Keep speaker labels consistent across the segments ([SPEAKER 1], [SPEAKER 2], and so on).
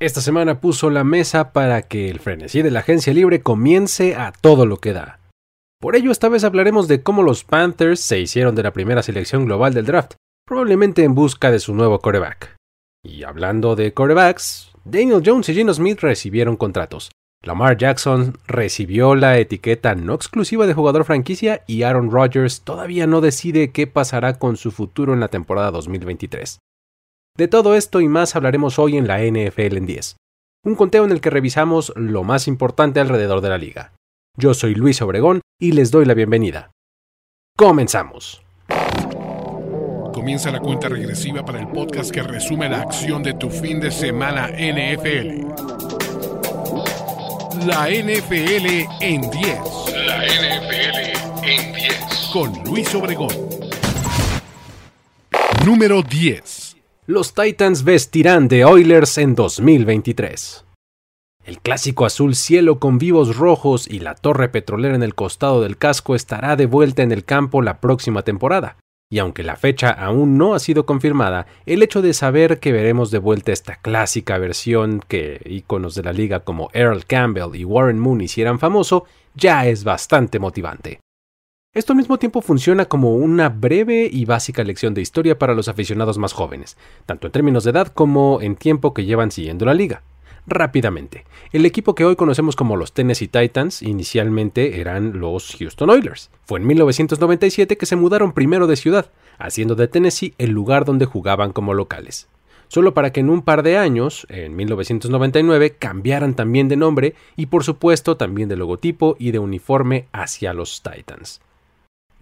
[SPEAKER 1] esta semana puso la mesa para que el frenesí de la agencia libre comience a todo lo que da. Por ello, esta vez hablaremos de cómo los Panthers se hicieron de la primera selección global del draft, probablemente en busca de su nuevo coreback. Y hablando de corebacks, Daniel Jones y Gino Smith recibieron contratos. Lamar Jackson recibió la etiqueta no exclusiva de jugador franquicia y Aaron Rodgers todavía no decide qué pasará con su futuro en la temporada 2023. De todo esto y más hablaremos hoy en la NFL en 10, un conteo en el que revisamos lo más importante alrededor de la liga. Yo soy Luis Obregón y les doy la bienvenida. Comenzamos.
[SPEAKER 2] Comienza la cuenta regresiva para el podcast que resume la acción de tu fin de semana NFL. La NFL en 10. La NFL en 10. Con Luis Obregón. Número 10
[SPEAKER 1] los Titans vestirán de Oilers en 2023. El clásico azul cielo con vivos rojos y la torre petrolera en el costado del casco estará de vuelta en el campo la próxima temporada. Y aunque la fecha aún no ha sido confirmada, el hecho de saber que veremos de vuelta esta clásica versión que íconos de la liga como Earl Campbell y Warren Moon hicieran famoso ya es bastante motivante. Esto al mismo tiempo funciona como una breve y básica lección de historia para los aficionados más jóvenes, tanto en términos de edad como en tiempo que llevan siguiendo la liga. Rápidamente, el equipo que hoy conocemos como los Tennessee Titans inicialmente eran los Houston Oilers. Fue en 1997 que se mudaron primero de ciudad, haciendo de Tennessee el lugar donde jugaban como locales. Solo para que en un par de años, en 1999, cambiaran también de nombre y por supuesto también de logotipo y de uniforme hacia los Titans.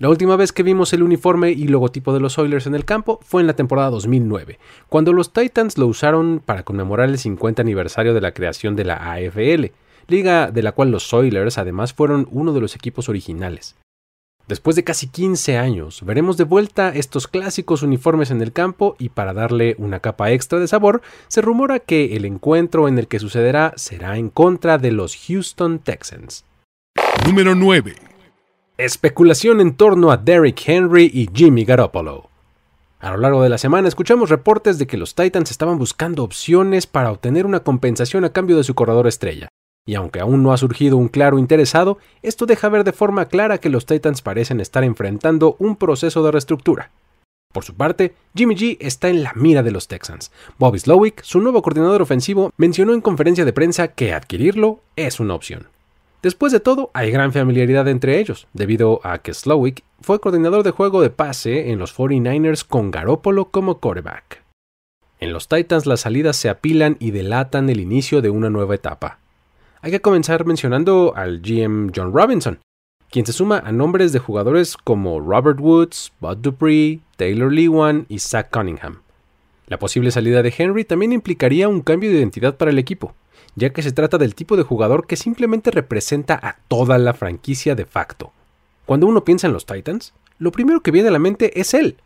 [SPEAKER 1] La última vez que vimos el uniforme y logotipo de los Oilers en el campo fue en la temporada 2009, cuando los Titans lo usaron para conmemorar el 50 aniversario de la creación de la AFL, liga de la cual los Oilers además fueron uno de los equipos originales. Después de casi 15 años, veremos de vuelta estos clásicos uniformes en el campo y para darle una capa extra de sabor, se rumora que el encuentro en el que sucederá será en contra de los Houston Texans.
[SPEAKER 2] Número 9.
[SPEAKER 1] Especulación en torno a Derrick Henry y Jimmy Garoppolo. A lo largo de la semana escuchamos reportes de que los Titans estaban buscando opciones para obtener una compensación a cambio de su corredor estrella. Y aunque aún no ha surgido un claro interesado, esto deja ver de forma clara que los Titans parecen estar enfrentando un proceso de reestructura. Por su parte, Jimmy G está en la mira de los Texans. Bobby Slowick, su nuevo coordinador ofensivo, mencionó en conferencia de prensa que adquirirlo es una opción. Después de todo, hay gran familiaridad entre ellos, debido a que Slowick fue coordinador de juego de pase en los 49ers con Garoppolo como quarterback. En los Titans las salidas se apilan y delatan el inicio de una nueva etapa. Hay que comenzar mencionando al GM John Robinson, quien se suma a nombres de jugadores como Robert Woods, Bud Dupree, Taylor Lewan y Zach Cunningham. La posible salida de Henry también implicaría un cambio de identidad para el equipo, ya que se trata del tipo de jugador que simplemente representa a toda la franquicia de facto. Cuando uno piensa en los Titans, lo primero que viene a la mente es él.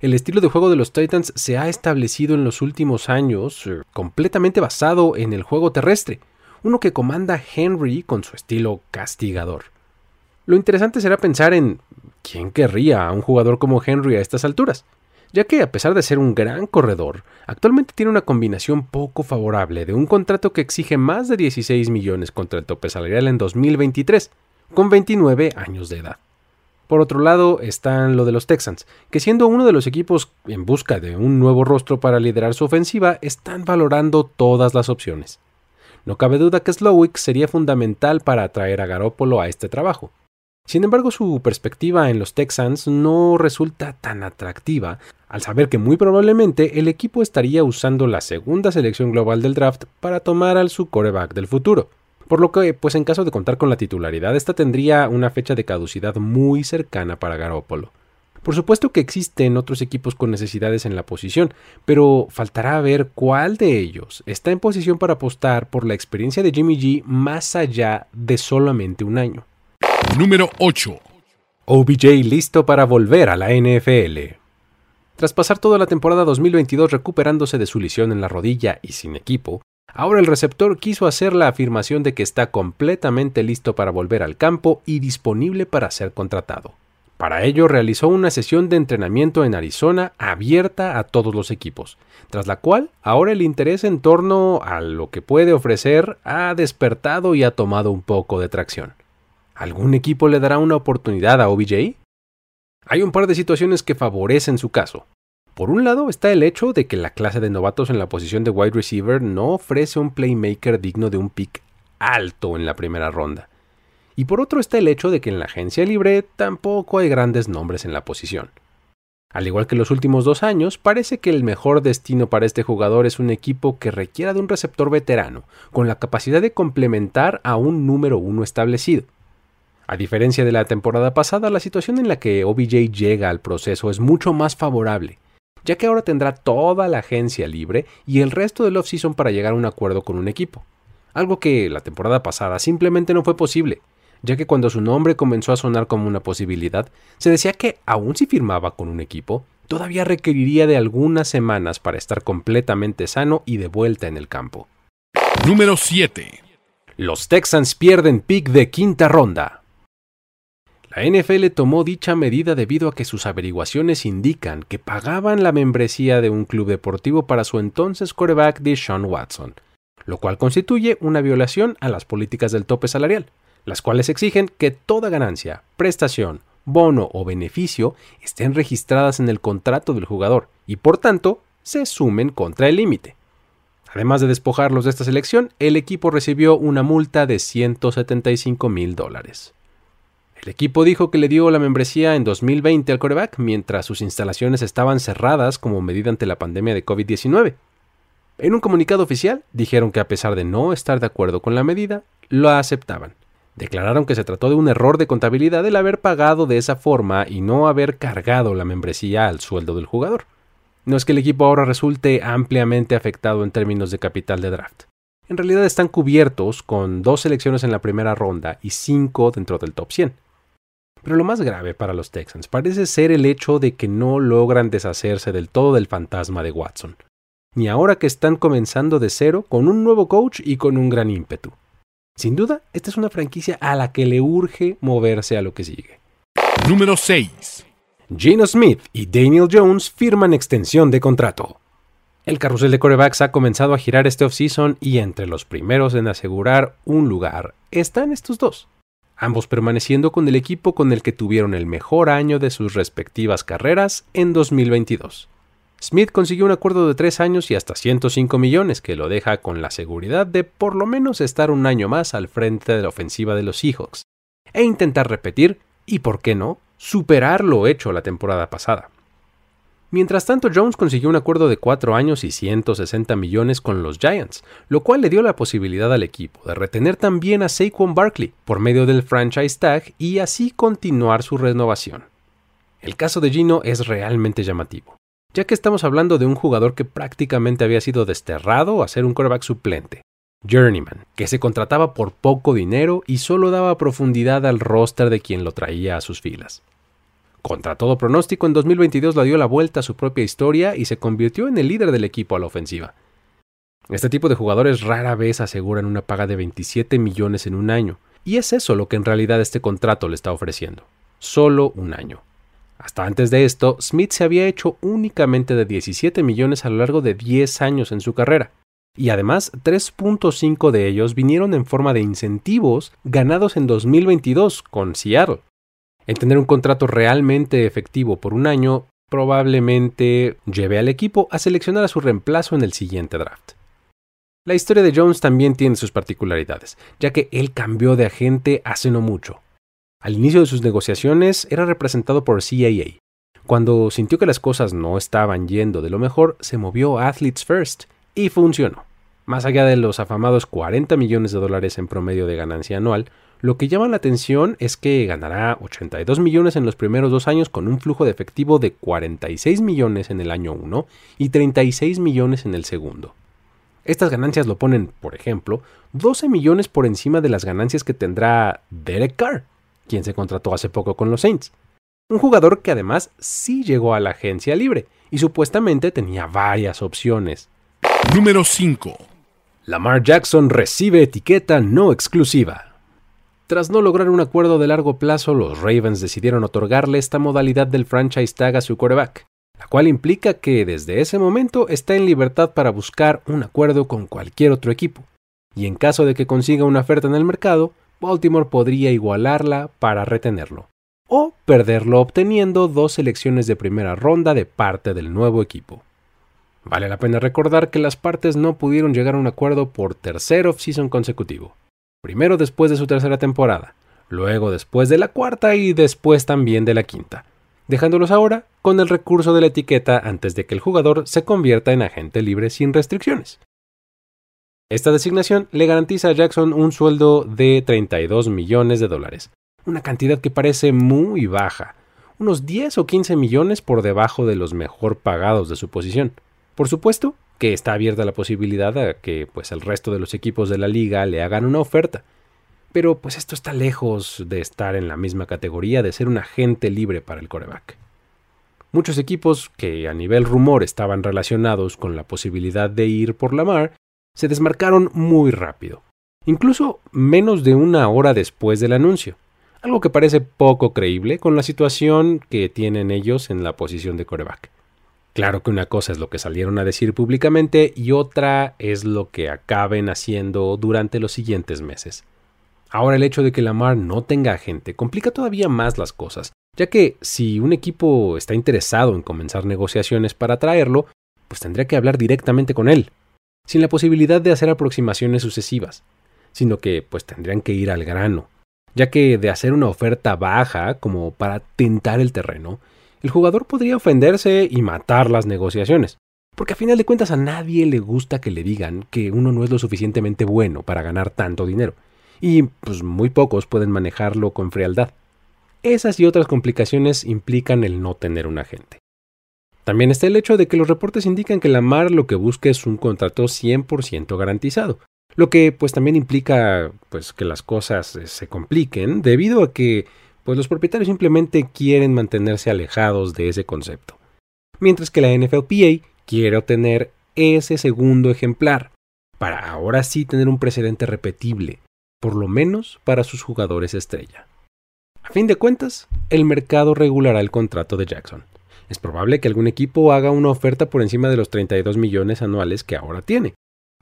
[SPEAKER 1] El estilo de juego de los Titans se ha establecido en los últimos años eh, completamente basado en el juego terrestre, uno que comanda Henry con su estilo castigador. Lo interesante será pensar en quién querría a un jugador como Henry a estas alturas ya que a pesar de ser un gran corredor, actualmente tiene una combinación poco favorable de un contrato que exige más de 16 millones contra el tope salarial en 2023, con 29 años de edad. Por otro lado están lo de los Texans, que siendo uno de los equipos en busca de un nuevo rostro para liderar su ofensiva, están valorando todas las opciones. No cabe duda que Slowick sería fundamental para atraer a Garópolo a este trabajo, sin embargo, su perspectiva en los Texans no resulta tan atractiva al saber que muy probablemente el equipo estaría usando la segunda selección global del draft para tomar al su coreback del futuro. Por lo que, pues en caso de contar con la titularidad, esta tendría una fecha de caducidad muy cercana para Garoppolo. Por supuesto que existen otros equipos con necesidades en la posición, pero faltará ver cuál de ellos está en posición para apostar por la experiencia de Jimmy G más allá de solamente un año.
[SPEAKER 2] Número 8.
[SPEAKER 1] OBJ listo para volver a la NFL. Tras pasar toda la temporada 2022 recuperándose de su lesión en la rodilla y sin equipo, ahora el receptor quiso hacer la afirmación de que está completamente listo para volver al campo y disponible para ser contratado. Para ello realizó una sesión de entrenamiento en Arizona abierta a todos los equipos, tras la cual ahora el interés en torno a lo que puede ofrecer ha despertado y ha tomado un poco de tracción. ¿Algún equipo le dará una oportunidad a OBJ? Hay un par de situaciones que favorecen su caso. Por un lado está el hecho de que la clase de novatos en la posición de wide receiver no ofrece un playmaker digno de un pick alto en la primera ronda. Y por otro está el hecho de que en la agencia libre tampoco hay grandes nombres en la posición. Al igual que los últimos dos años, parece que el mejor destino para este jugador es un equipo que requiera de un receptor veterano, con la capacidad de complementar a un número uno establecido. A diferencia de la temporada pasada, la situación en la que OBJ llega al proceso es mucho más favorable, ya que ahora tendrá toda la agencia libre y el resto del offseason para llegar a un acuerdo con un equipo, algo que la temporada pasada simplemente no fue posible, ya que cuando su nombre comenzó a sonar como una posibilidad, se decía que aun si firmaba con un equipo, todavía requeriría de algunas semanas para estar completamente sano y de vuelta en el campo.
[SPEAKER 2] Número 7.
[SPEAKER 1] Los Texans pierden pick de quinta ronda. La NFL tomó dicha medida debido a que sus averiguaciones indican que pagaban la membresía de un club deportivo para su entonces quarterback Deshaun Watson, lo cual constituye una violación a las políticas del tope salarial, las cuales exigen que toda ganancia, prestación, bono o beneficio estén registradas en el contrato del jugador y por tanto se sumen contra el límite. Además de despojarlos de esta selección, el equipo recibió una multa de 175 mil dólares. El equipo dijo que le dio la membresía en 2020 al coreback mientras sus instalaciones estaban cerradas como medida ante la pandemia de COVID-19. En un comunicado oficial dijeron que a pesar de no estar de acuerdo con la medida, lo aceptaban. Declararon que se trató de un error de contabilidad el haber pagado de esa forma y no haber cargado la membresía al sueldo del jugador. No es que el equipo ahora resulte ampliamente afectado en términos de capital de draft. En realidad están cubiertos con dos selecciones en la primera ronda y cinco dentro del top 100. Pero lo más grave para los Texans parece ser el hecho de que no logran deshacerse del todo del fantasma de Watson, ni ahora que están comenzando de cero con un nuevo coach y con un gran ímpetu. Sin duda, esta es una franquicia a la que le urge moverse a lo que sigue.
[SPEAKER 2] Número 6.
[SPEAKER 1] Gino Smith y Daniel Jones firman extensión de contrato. El carrusel de corebacks ha comenzado a girar este offseason y entre los primeros en asegurar un lugar están estos dos ambos permaneciendo con el equipo con el que tuvieron el mejor año de sus respectivas carreras en 2022. Smith consiguió un acuerdo de tres años y hasta 105 millones que lo deja con la seguridad de por lo menos estar un año más al frente de la ofensiva de los Seahawks e intentar repetir, y por qué no, superar lo hecho la temporada pasada. Mientras tanto, Jones consiguió un acuerdo de 4 años y 160 millones con los Giants, lo cual le dio la posibilidad al equipo de retener también a Saquon Barkley por medio del franchise tag y así continuar su renovación. El caso de Gino es realmente llamativo, ya que estamos hablando de un jugador que prácticamente había sido desterrado a ser un quarterback suplente, Journeyman, que se contrataba por poco dinero y solo daba profundidad al roster de quien lo traía a sus filas. Contra todo pronóstico, en 2022 la dio la vuelta a su propia historia y se convirtió en el líder del equipo a la ofensiva. Este tipo de jugadores rara vez aseguran una paga de 27 millones en un año, y es eso lo que en realidad este contrato le está ofreciendo. Solo un año. Hasta antes de esto, Smith se había hecho únicamente de 17 millones a lo largo de 10 años en su carrera, y además 3.5 de ellos vinieron en forma de incentivos ganados en 2022 con Seattle. En tener un contrato realmente efectivo por un año probablemente lleve al equipo a seleccionar a su reemplazo en el siguiente draft. La historia de Jones también tiene sus particularidades, ya que él cambió de agente hace no mucho. Al inicio de sus negociaciones era representado por CAA. Cuando sintió que las cosas no estaban yendo de lo mejor, se movió a Athletes First y funcionó. Más allá de los afamados 40 millones de dólares en promedio de ganancia anual, lo que llama la atención es que ganará 82 millones en los primeros dos años con un flujo de efectivo de 46 millones en el año 1 y 36 millones en el segundo. Estas ganancias lo ponen, por ejemplo, 12 millones por encima de las ganancias que tendrá Derek Carr, quien se contrató hace poco con los Saints. Un jugador que además sí llegó a la agencia libre y supuestamente tenía varias opciones.
[SPEAKER 2] Número 5.
[SPEAKER 1] Lamar Jackson recibe etiqueta no exclusiva. Tras no lograr un acuerdo de largo plazo, los Ravens decidieron otorgarle esta modalidad del franchise tag a su quarterback, la cual implica que desde ese momento está en libertad para buscar un acuerdo con cualquier otro equipo, y en caso de que consiga una oferta en el mercado, Baltimore podría igualarla para retenerlo, o perderlo obteniendo dos selecciones de primera ronda de parte del nuevo equipo. Vale la pena recordar que las partes no pudieron llegar a un acuerdo por tercer off-season consecutivo. Primero después de su tercera temporada, luego después de la cuarta y después también de la quinta, dejándolos ahora con el recurso de la etiqueta antes de que el jugador se convierta en agente libre sin restricciones. Esta designación le garantiza a Jackson un sueldo de 32 millones de dólares, una cantidad que parece muy baja, unos 10 o 15 millones por debajo de los mejor pagados de su posición. Por supuesto que está abierta la posibilidad a que pues el resto de los equipos de la liga le hagan una oferta. Pero pues esto está lejos de estar en la misma categoría de ser un agente libre para el coreback. Muchos equipos que a nivel rumor estaban relacionados con la posibilidad de ir por Lamar se desmarcaron muy rápido, incluso menos de una hora después del anuncio, algo que parece poco creíble con la situación que tienen ellos en la posición de coreback. Claro que una cosa es lo que salieron a decir públicamente y otra es lo que acaben haciendo durante los siguientes meses. Ahora el hecho de que Lamar no tenga agente complica todavía más las cosas, ya que si un equipo está interesado en comenzar negociaciones para traerlo, pues tendría que hablar directamente con él, sin la posibilidad de hacer aproximaciones sucesivas, sino que pues tendrían que ir al grano, ya que de hacer una oferta baja como para tentar el terreno, el jugador podría ofenderse y matar las negociaciones, porque a final de cuentas a nadie le gusta que le digan que uno no es lo suficientemente bueno para ganar tanto dinero, y pues muy pocos pueden manejarlo con frialdad. Esas y otras complicaciones implican el no tener un agente. También está el hecho de que los reportes indican que Lamar lo que busca es un contrato 100% garantizado, lo que pues también implica pues que las cosas eh, se compliquen debido a que pues los propietarios simplemente quieren mantenerse alejados de ese concepto. Mientras que la NFLPA quiere obtener ese segundo ejemplar para ahora sí tener un precedente repetible, por lo menos para sus jugadores estrella. A fin de cuentas, el mercado regulará el contrato de Jackson es probable que algún equipo haga una oferta por encima de los 32 millones anuales que ahora tiene,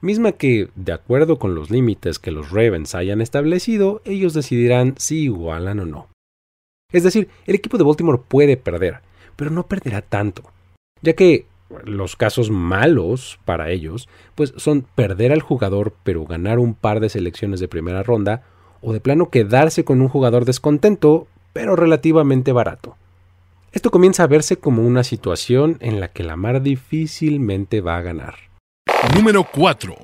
[SPEAKER 1] misma que, de acuerdo con los límites que los Ravens hayan establecido, ellos decidirán si igualan o no. Es decir, el equipo de Baltimore puede perder, pero no perderá tanto, ya que los casos malos para ellos, pues son perder al jugador pero ganar un par de selecciones de primera ronda, o de plano quedarse con un jugador descontento pero relativamente barato. Esto comienza a verse como una situación en la que la mar difícilmente va a ganar.
[SPEAKER 2] Número 4.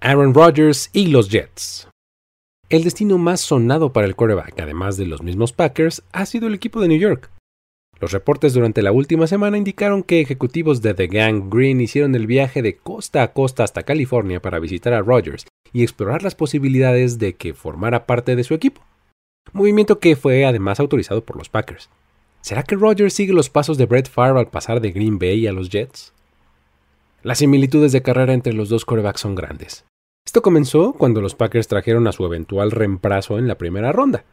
[SPEAKER 1] Aaron Rodgers y los Jets. El destino más sonado para el quarterback, además de los mismos Packers, ha sido el equipo de New York. Los reportes durante la última semana indicaron que ejecutivos de The Gang Green hicieron el viaje de costa a costa hasta California para visitar a Rodgers y explorar las posibilidades de que formara parte de su equipo. Movimiento que fue además autorizado por los Packers. ¿Será que Rogers sigue los pasos de Brett Favre al pasar de Green Bay a los Jets? Las similitudes de carrera entre los dos corebacks son grandes. Esto comenzó cuando los Packers trajeron a su eventual reemplazo en la primera ronda.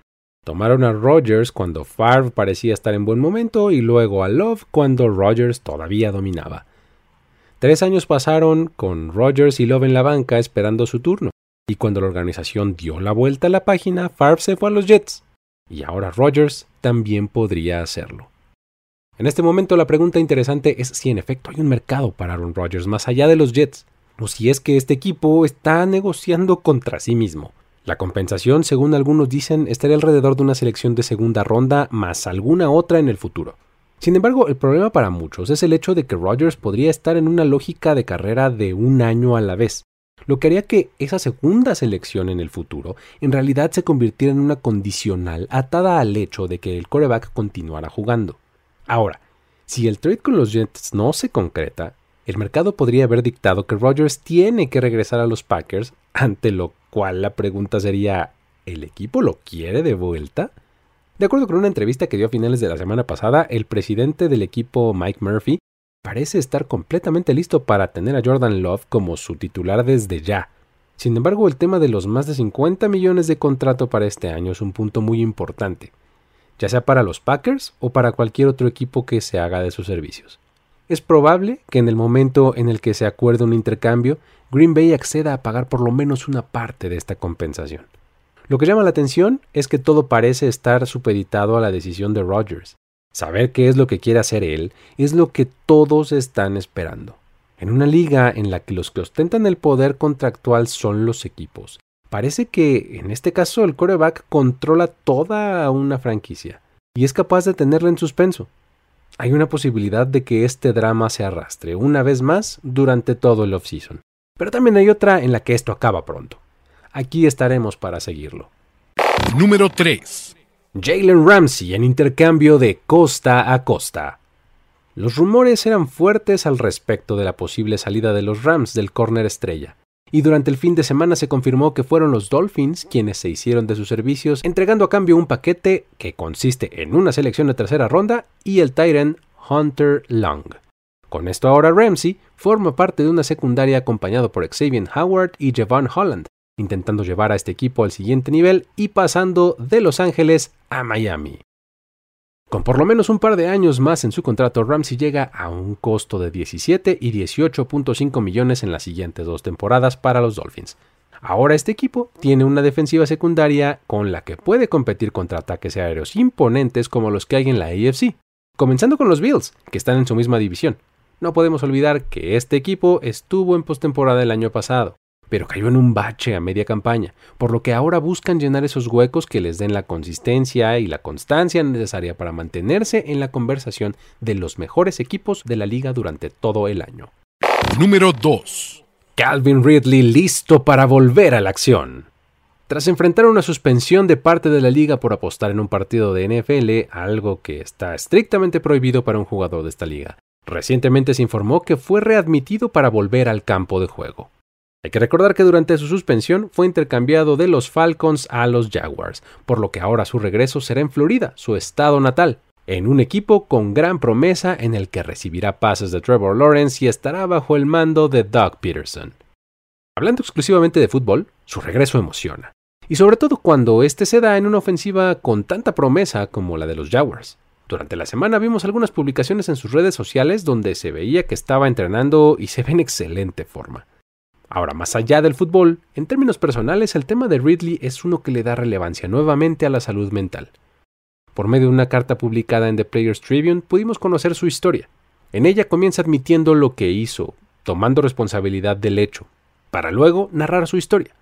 [SPEAKER 1] Tomaron a Rogers cuando Favre parecía estar en buen momento y luego a Love cuando Rogers todavía dominaba. Tres años pasaron con Rogers y Love en la banca esperando su turno, y cuando la organización dio la vuelta a la página, Favre se fue a los Jets y ahora Rogers también podría hacerlo. En este momento la pregunta interesante es si en efecto hay un mercado para Aaron Rodgers más allá de los Jets, o si es que este equipo está negociando contra sí mismo. La compensación, según algunos dicen, estaría alrededor de una selección de segunda ronda más alguna otra en el futuro. Sin embargo, el problema para muchos es el hecho de que Rodgers podría estar en una lógica de carrera de un año a la vez, lo que haría que esa segunda selección en el futuro en realidad se convirtiera en una condicional atada al hecho de que el coreback continuara jugando. Ahora, si el trade con los Jets no se concreta, el mercado podría haber dictado que Rodgers tiene que regresar a los Packers, ante lo cual la pregunta sería, ¿el equipo lo quiere de vuelta? De acuerdo con una entrevista que dio a finales de la semana pasada, el presidente del equipo Mike Murphy parece estar completamente listo para tener a Jordan Love como su titular desde ya. Sin embargo, el tema de los más de 50 millones de contrato para este año es un punto muy importante, ya sea para los Packers o para cualquier otro equipo que se haga de sus servicios. Es probable que en el momento en el que se acuerde un intercambio, Green Bay acceda a pagar por lo menos una parte de esta compensación. Lo que llama la atención es que todo parece estar supeditado a la decisión de Rodgers. Saber qué es lo que quiere hacer él es lo que todos están esperando. En una liga en la que los que ostentan el poder contractual son los equipos, parece que en este caso el coreback controla toda una franquicia y es capaz de tenerla en suspenso. Hay una posibilidad de que este drama se arrastre una vez más durante todo el offseason. Pero también hay otra en la que esto acaba pronto. Aquí estaremos para seguirlo.
[SPEAKER 2] Número 3.
[SPEAKER 1] Jalen Ramsey en intercambio de costa a costa. Los rumores eran fuertes al respecto de la posible salida de los Rams del corner estrella, y durante el fin de semana se confirmó que fueron los Dolphins quienes se hicieron de sus servicios, entregando a cambio un paquete que consiste en una selección de tercera ronda y el Tyrant Hunter Long. Con esto ahora Ramsey forma parte de una secundaria acompañado por Xavier Howard y Javon Holland, intentando llevar a este equipo al siguiente nivel y pasando de Los Ángeles a Miami. Con por lo menos un par de años más en su contrato, Ramsey llega a un costo de 17 y 18.5 millones en las siguientes dos temporadas para los Dolphins. Ahora este equipo tiene una defensiva secundaria con la que puede competir contra ataques aéreos imponentes como los que hay en la AFC, comenzando con los Bills, que están en su misma división. No podemos olvidar que este equipo estuvo en postemporada el año pasado, pero cayó en un bache a media campaña, por lo que ahora buscan llenar esos huecos que les den la consistencia y la constancia necesaria para mantenerse en la conversación de los mejores equipos de la liga durante todo el año.
[SPEAKER 2] Número 2.
[SPEAKER 1] Calvin Ridley listo para volver a la acción. Tras enfrentar una suspensión de parte de la liga por apostar en un partido de NFL, algo que está estrictamente prohibido para un jugador de esta liga, recientemente se informó que fue readmitido para volver al campo de juego. Hay que recordar que durante su suspensión fue intercambiado de los Falcons a los Jaguars, por lo que ahora su regreso será en Florida, su estado natal, en un equipo con gran promesa en el que recibirá pases de Trevor Lawrence y estará bajo el mando de Doug Peterson. Hablando exclusivamente de fútbol, su regreso emociona, y sobre todo cuando este se da en una ofensiva con tanta promesa como la de los Jaguars. Durante la semana vimos algunas publicaciones en sus redes sociales donde se veía que estaba entrenando y se ve en excelente forma. Ahora, más allá del fútbol, en términos personales, el tema de Ridley es uno que le da relevancia nuevamente a la salud mental. Por medio de una carta publicada en The Players Tribune pudimos conocer su historia. En ella comienza admitiendo lo que hizo, tomando responsabilidad del hecho, para luego narrar su historia.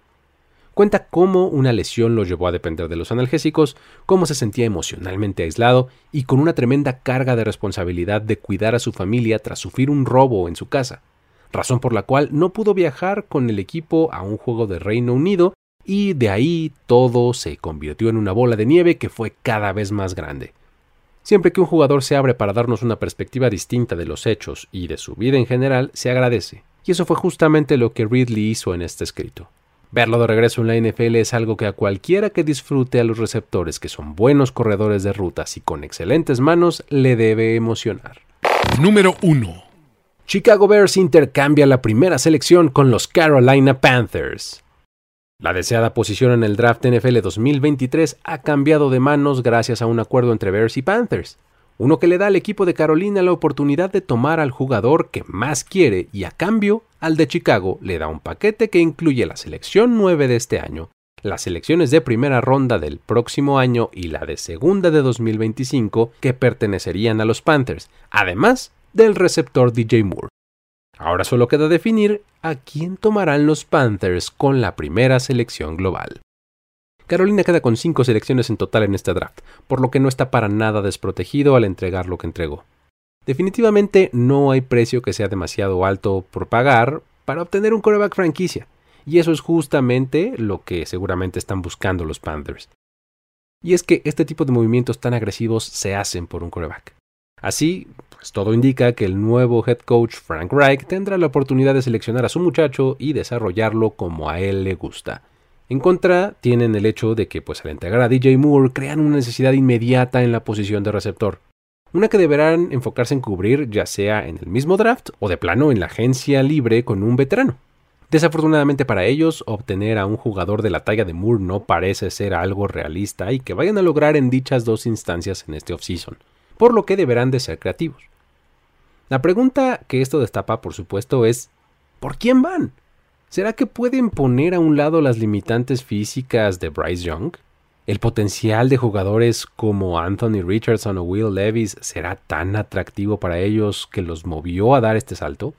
[SPEAKER 1] Cuenta cómo una lesión lo llevó a depender de los analgésicos, cómo se sentía emocionalmente aislado y con una tremenda carga de responsabilidad de cuidar a su familia tras sufrir un robo en su casa razón por la cual no pudo viajar con el equipo a un juego de Reino Unido y de ahí todo se convirtió en una bola de nieve que fue cada vez más grande. Siempre que un jugador se abre para darnos una perspectiva distinta de los hechos y de su vida en general, se agradece. Y eso fue justamente lo que Ridley hizo en este escrito. Verlo de regreso en la NFL es algo que a cualquiera que disfrute a los receptores que son buenos corredores de rutas y con excelentes manos le debe emocionar.
[SPEAKER 2] Número 1.
[SPEAKER 1] Chicago Bears intercambia la primera selección con los Carolina Panthers. La deseada posición en el draft NFL 2023 ha cambiado de manos gracias a un acuerdo entre Bears y Panthers, uno que le da al equipo de Carolina la oportunidad de tomar al jugador que más quiere y a cambio al de Chicago le da un paquete que incluye la selección 9 de este año, las selecciones de primera ronda del próximo año y la de segunda de 2025 que pertenecerían a los Panthers, además del receptor DJ Moore. Ahora solo queda definir a quién tomarán los Panthers con la primera selección global. Carolina queda con cinco selecciones en total en este draft, por lo que no está para nada desprotegido al entregar lo que entregó. Definitivamente no hay precio que sea demasiado alto por pagar para obtener un coreback franquicia, y eso es justamente lo que seguramente están buscando los Panthers. Y es que este tipo de movimientos tan agresivos se hacen por un coreback. Así, todo indica que el nuevo head coach Frank Reich tendrá la oportunidad de seleccionar a su muchacho y desarrollarlo como a él le gusta. En contra, tienen el hecho de que pues al entregar a DJ Moore crean una necesidad inmediata en la posición de receptor, una que deberán enfocarse en cubrir ya sea en el mismo draft o de plano en la agencia libre con un veterano. Desafortunadamente para ellos, obtener a un jugador de la talla de Moore no parece ser algo realista y que vayan a lograr en dichas dos instancias en este offseason por lo que deberán de ser creativos. La pregunta que esto destapa, por supuesto, es ¿por quién van? ¿Será que pueden poner a un lado las limitantes físicas de Bryce Young? ¿El potencial de jugadores como Anthony Richardson o Will Levis será tan atractivo para ellos que los movió a dar este salto?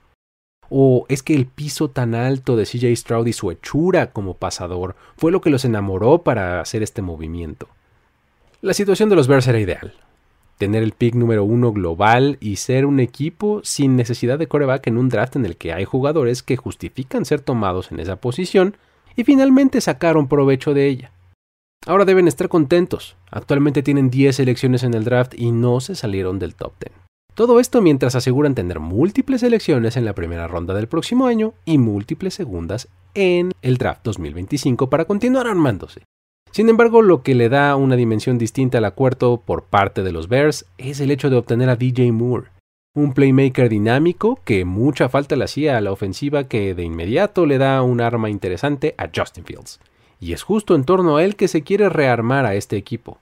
[SPEAKER 1] ¿O es que el piso tan alto de CJ Stroud y su hechura como pasador fue lo que los enamoró para hacer este movimiento? La situación de los Bears era ideal. Tener el pick número uno global y ser un equipo sin necesidad de coreback en un draft en el que hay jugadores que justifican ser tomados en esa posición y finalmente sacaron provecho de ella. Ahora deben estar contentos. Actualmente tienen 10 selecciones en el draft y no se salieron del top 10. Todo esto mientras aseguran tener múltiples elecciones en la primera ronda del próximo año y múltiples segundas en el draft 2025 para continuar armándose. Sin embargo, lo que le da una dimensión distinta al acuerdo por parte de los Bears es el hecho de obtener a DJ Moore, un playmaker dinámico que mucha falta le hacía a la ofensiva que de inmediato le da un arma interesante a Justin Fields. Y es justo en torno a él que se quiere rearmar a este equipo.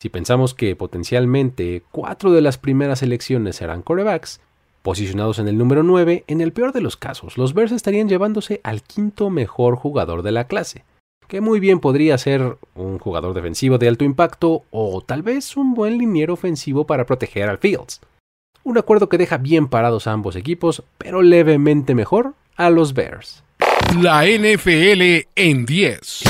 [SPEAKER 1] Si pensamos que potencialmente cuatro de las primeras elecciones serán corebacks, posicionados en el número 9, en el peor de los casos, los Bears estarían llevándose al quinto mejor jugador de la clase, que muy bien podría ser un jugador defensivo de alto impacto o tal vez un buen liniero ofensivo para proteger al Fields. Un acuerdo que deja bien parados a ambos equipos, pero levemente mejor a los Bears.
[SPEAKER 2] La NFL en 10.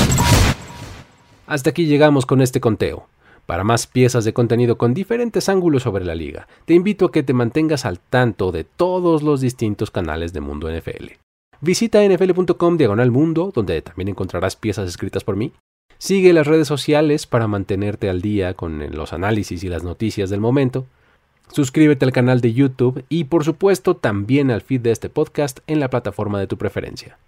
[SPEAKER 1] Hasta aquí llegamos con este conteo. Para más piezas de contenido con diferentes ángulos sobre la liga, te invito a que te mantengas al tanto de todos los distintos canales de Mundo NFL. Visita nfl.com diagonal mundo, donde también encontrarás piezas escritas por mí. Sigue las redes sociales para mantenerte al día con los análisis y las noticias del momento. Suscríbete al canal de YouTube y por supuesto también al feed de este podcast en la plataforma de tu preferencia.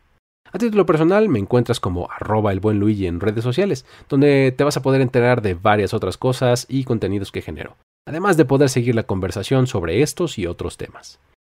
[SPEAKER 1] A título personal me encuentras como arroba el buen en redes sociales, donde te vas a poder enterar de varias otras cosas y contenidos que genero, además de poder seguir la conversación sobre estos y otros temas.